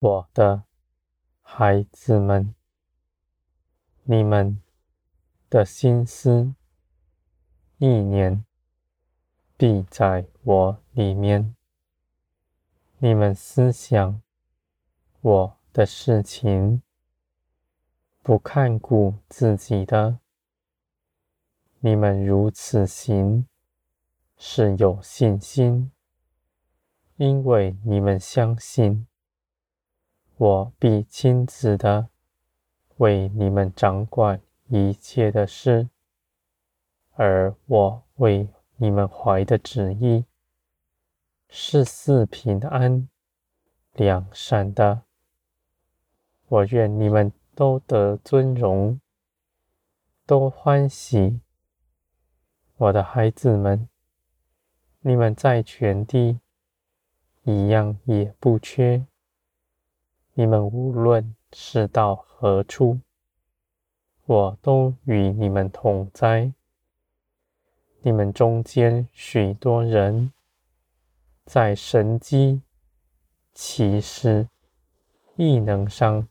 我的孩子们，你们的心思意念必在我里面。你们思想我的事情，不看顾自己的，你们如此行是有信心，因为你们相信我必亲自的为你们掌管一切的事，而我为你们怀的旨意。是四平安、两善的。我愿你们都得尊荣，都欢喜。我的孩子们，你们在全地一样也不缺。你们无论是到何处，我都与你们同在。你们中间许多人。在神迹、奇事、异能上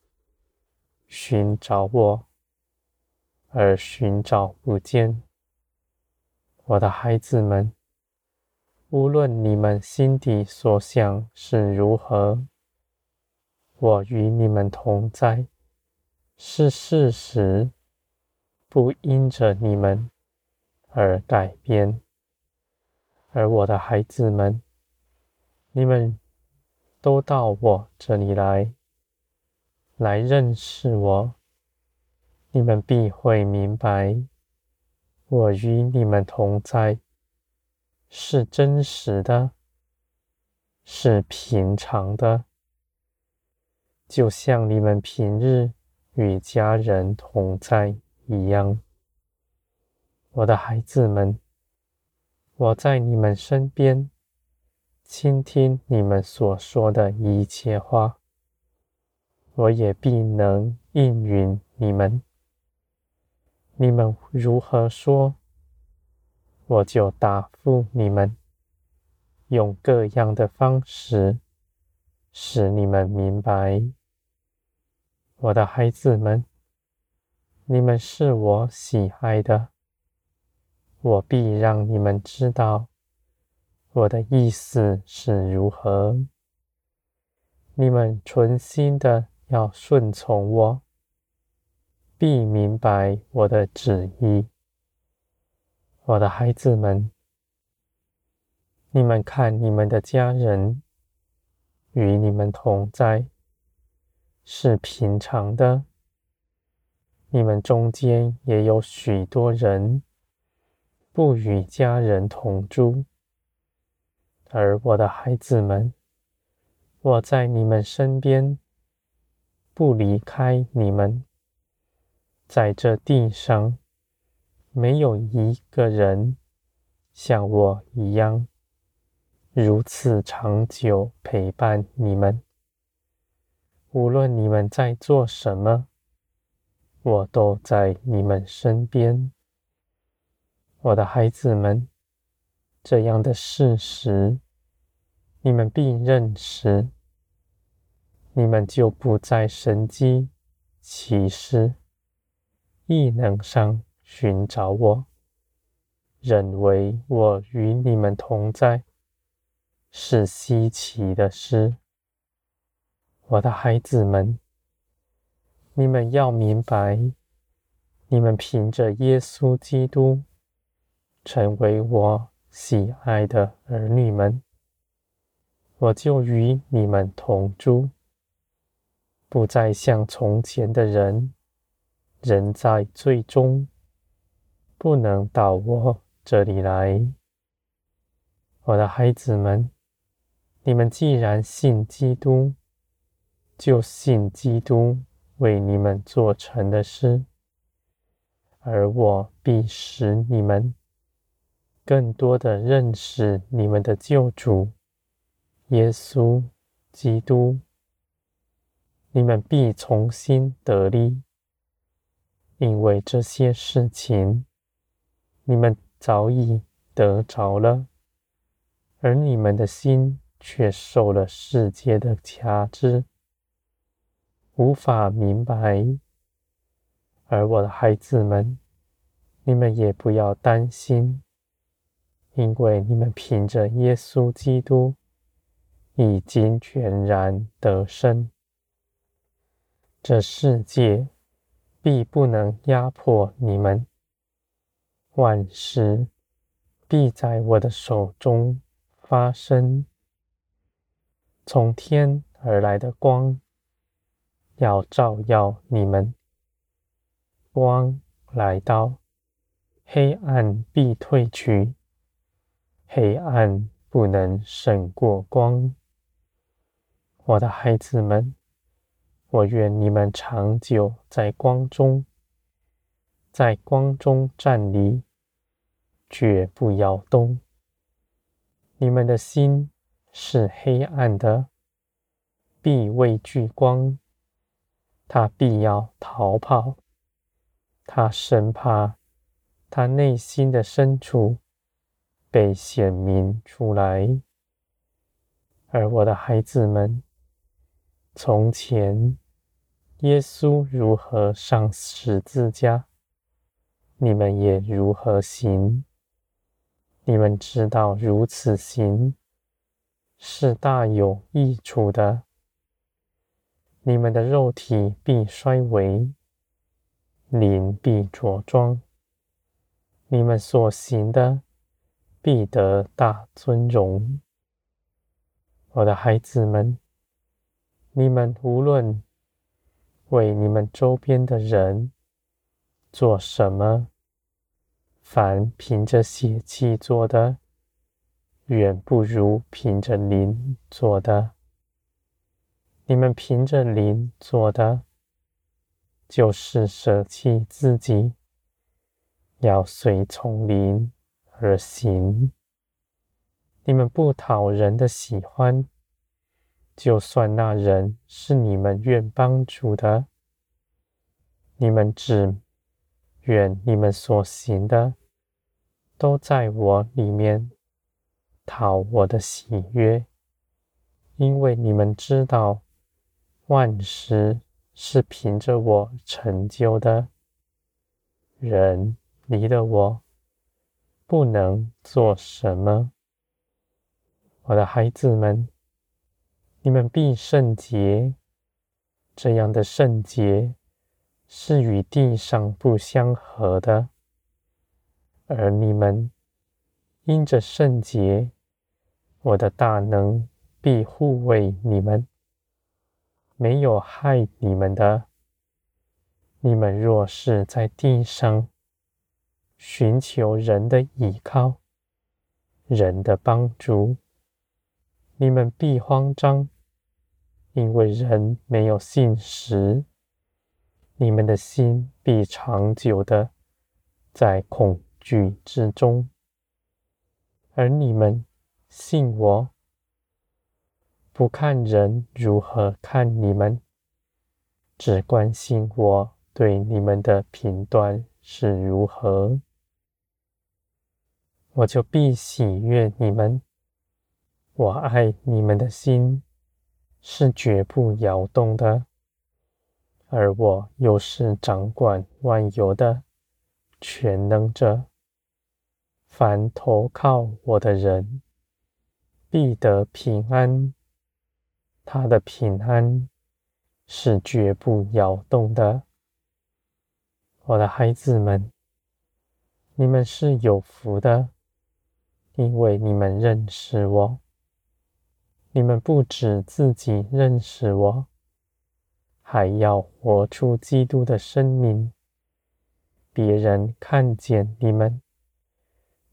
寻找我，而寻找不见。我的孩子们，无论你们心底所想是如何，我与你们同在，是事实，不因着你们而改变。而我的孩子们，你们都到我这里来，来认识我。你们必会明白，我与你们同在，是真实的，是平常的，就像你们平日与家人同在一样。我的孩子们，我在你们身边。倾听你们所说的一切话，我也必能应允你们。你们如何说，我就答复你们，用各样的方式使你们明白。我的孩子们，你们是我喜爱的，我必让你们知道。我的意思是如何？你们存心的要顺从我，必明白我的旨意。我的孩子们，你们看你们的家人与你们同在，是平常的。你们中间也有许多人不与家人同住。而我的孩子们，我在你们身边，不离开你们。在这地上，没有一个人像我一样，如此长久陪伴你们。无论你们在做什么，我都在你们身边。我的孩子们。这样的事实，你们必认识，你们就不在神机、奇事、异能上寻找我，认为我与你们同在是稀奇的事。我的孩子们，你们要明白，你们凭着耶稣基督成为我。喜爱的儿女们，我就与你们同住，不再像从前的人，人在罪中，不能到我这里来。我的孩子们，你们既然信基督，就信基督为你们做成的事，而我必使你们。更多的认识你们的救主耶稣基督，你们必重新得力，因为这些事情你们早已得着了，而你们的心却受了世界的辖制，无法明白。而我的孩子们，你们也不要担心，因为你们凭着耶稣基督已经全然得胜。这世界必不能压迫你们，万事必在我的手中发生。从天而来的光要照耀你们。光来到，黑暗必退去；黑暗不能胜过光。我的孩子们，我愿你们长久在光中，在光中站立，绝不摇动。你们的心是黑暗的，必畏惧光，他必要逃跑。他生怕他内心的深处被显明出来，而我的孩子们，从前耶稣如何上十字架，你们也如何行。你们知道如此行是大有益处的。你们的肉体必衰微。灵必茁壮，你们所行的必得大尊荣。我的孩子们，你们无论为你们周边的人做什么，凡凭着血气做的，远不如凭着灵做的。你们凭着灵做的。就是舍弃自己，要随从灵而行。你们不讨人的喜欢，就算那人是你们愿帮助的，你们只愿你们所行的都在我里面讨我的喜悦，因为你们知道万事。是凭着我成就的，人离了我不能做什么。我的孩子们，你们必圣洁。这样的圣洁是与地上不相合的，而你们因着圣洁，我的大能必护卫你们。没有害你们的。你们若是在地上寻求人的依靠、人的帮助，你们必慌张，因为人没有信实。你们的心必长久的在恐惧之中，而你们信我。不看人如何看你们，只关心我对你们的评断是如何，我就必喜悦你们。我爱你们的心是绝不摇动的，而我又是掌管万有的全能者。凡投靠我的人，必得平安。他的平安是绝不摇动的，我的孩子们，你们是有福的，因为你们认识我。你们不止自己认识我，还要活出基督的生命。别人看见你们，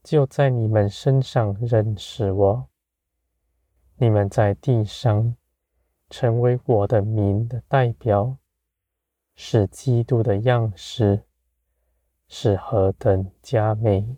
就在你们身上认识我。你们在地上。成为我的名的代表，是基督的样式，是何等佳美！